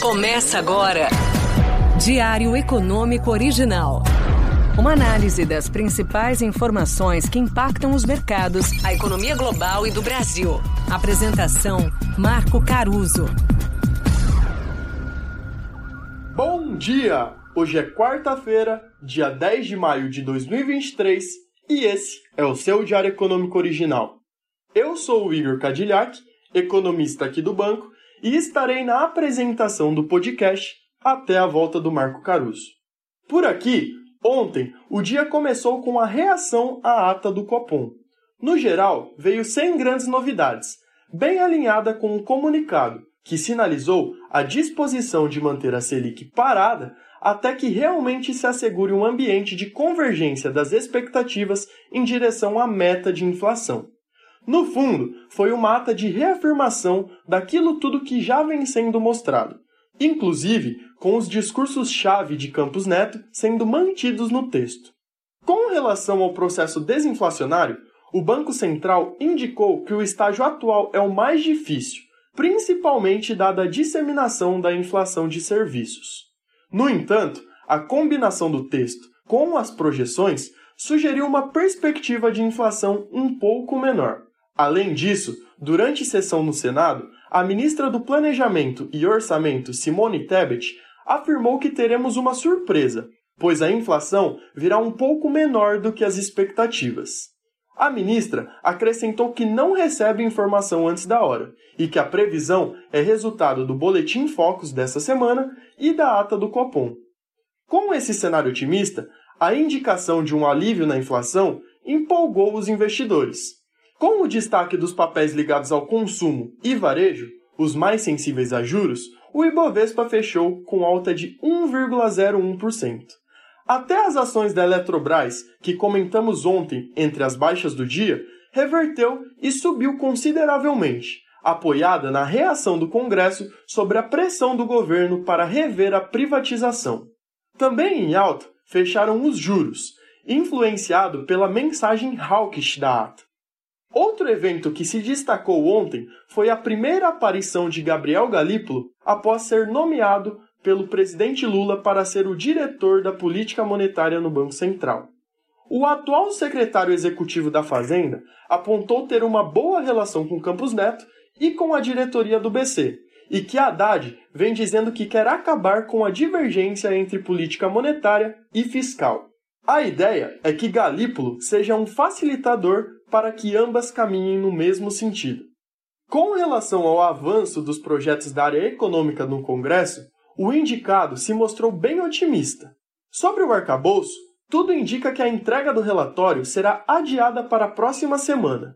Começa agora. Diário Econômico Original. Uma análise das principais informações que impactam os mercados, a economia global e do Brasil. Apresentação: Marco Caruso. Bom dia! Hoje é quarta-feira, dia 10 de maio de 2023, e esse é o seu Diário Econômico Original. Eu sou o Igor Cadillac, economista aqui do banco, e estarei na apresentação do podcast até a volta do Marco Caruso. Por aqui, ontem, o dia começou com a reação à ata do Copom. No geral, veio sem grandes novidades, bem alinhada com o comunicado, que sinalizou a disposição de manter a Selic parada até que realmente se assegure um ambiente de convergência das expectativas em direção à meta de inflação. No fundo, foi uma ata de reafirmação daquilo tudo que já vem sendo mostrado, inclusive com os discursos-chave de Campos Neto sendo mantidos no texto. Com relação ao processo desinflacionário, o Banco Central indicou que o estágio atual é o mais difícil, principalmente dada a disseminação da inflação de serviços. No entanto, a combinação do texto com as projeções sugeriu uma perspectiva de inflação um pouco menor. Além disso, durante sessão no Senado, a ministra do Planejamento e Orçamento, Simone Tebet, afirmou que teremos uma surpresa, pois a inflação virá um pouco menor do que as expectativas. A ministra acrescentou que não recebe informação antes da hora e que a previsão é resultado do boletim Focus dessa semana e da ata do Copom. Com esse cenário otimista, a indicação de um alívio na inflação empolgou os investidores. Com o destaque dos papéis ligados ao consumo e varejo, os mais sensíveis a juros, o Ibovespa fechou com alta de 1,01%. Até as ações da Eletrobras, que comentamos ontem entre as baixas do dia, reverteu e subiu consideravelmente, apoiada na reação do Congresso sobre a pressão do governo para rever a privatização. Também em alta fecharam os juros, influenciado pela mensagem hawkish da ata. Outro evento que se destacou ontem foi a primeira aparição de Gabriel Galípolo após ser nomeado pelo presidente Lula para ser o diretor da política monetária no Banco Central. O atual secretário executivo da Fazenda apontou ter uma boa relação com Campos Neto e com a diretoria do BC, e que Haddad vem dizendo que quer acabar com a divergência entre política monetária e fiscal. A ideia é que Galípolo seja um facilitador para que ambas caminhem no mesmo sentido. Com relação ao avanço dos projetos da área econômica no Congresso, o indicado se mostrou bem otimista. Sobre o arcabouço, tudo indica que a entrega do relatório será adiada para a próxima semana.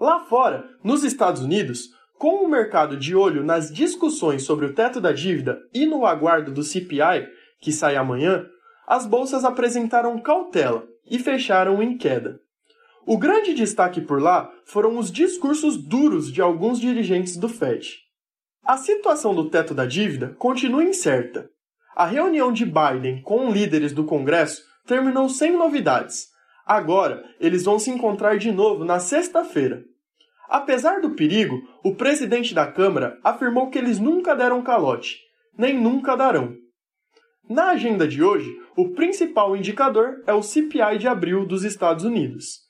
Lá fora, nos Estados Unidos, com o mercado de olho nas discussões sobre o teto da dívida e no aguardo do CPI, que sai amanhã, as bolsas apresentaram cautela e fecharam em queda. O grande destaque por lá foram os discursos duros de alguns dirigentes do Fed. A situação do teto da dívida continua incerta. A reunião de Biden com líderes do Congresso terminou sem novidades. Agora, eles vão se encontrar de novo na sexta-feira. Apesar do perigo, o presidente da Câmara afirmou que eles nunca deram calote, nem nunca darão. Na agenda de hoje, o principal indicador é o CPI de abril dos Estados Unidos.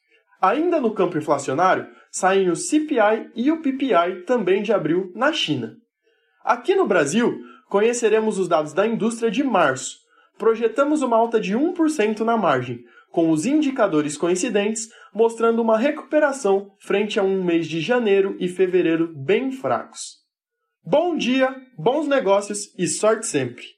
Ainda no campo inflacionário, saem o CPI e o PPI também de abril na China. Aqui no Brasil, conheceremos os dados da indústria de março. Projetamos uma alta de 1% na margem, com os indicadores coincidentes mostrando uma recuperação frente a um mês de janeiro e fevereiro bem fracos. Bom dia, bons negócios e sorte sempre!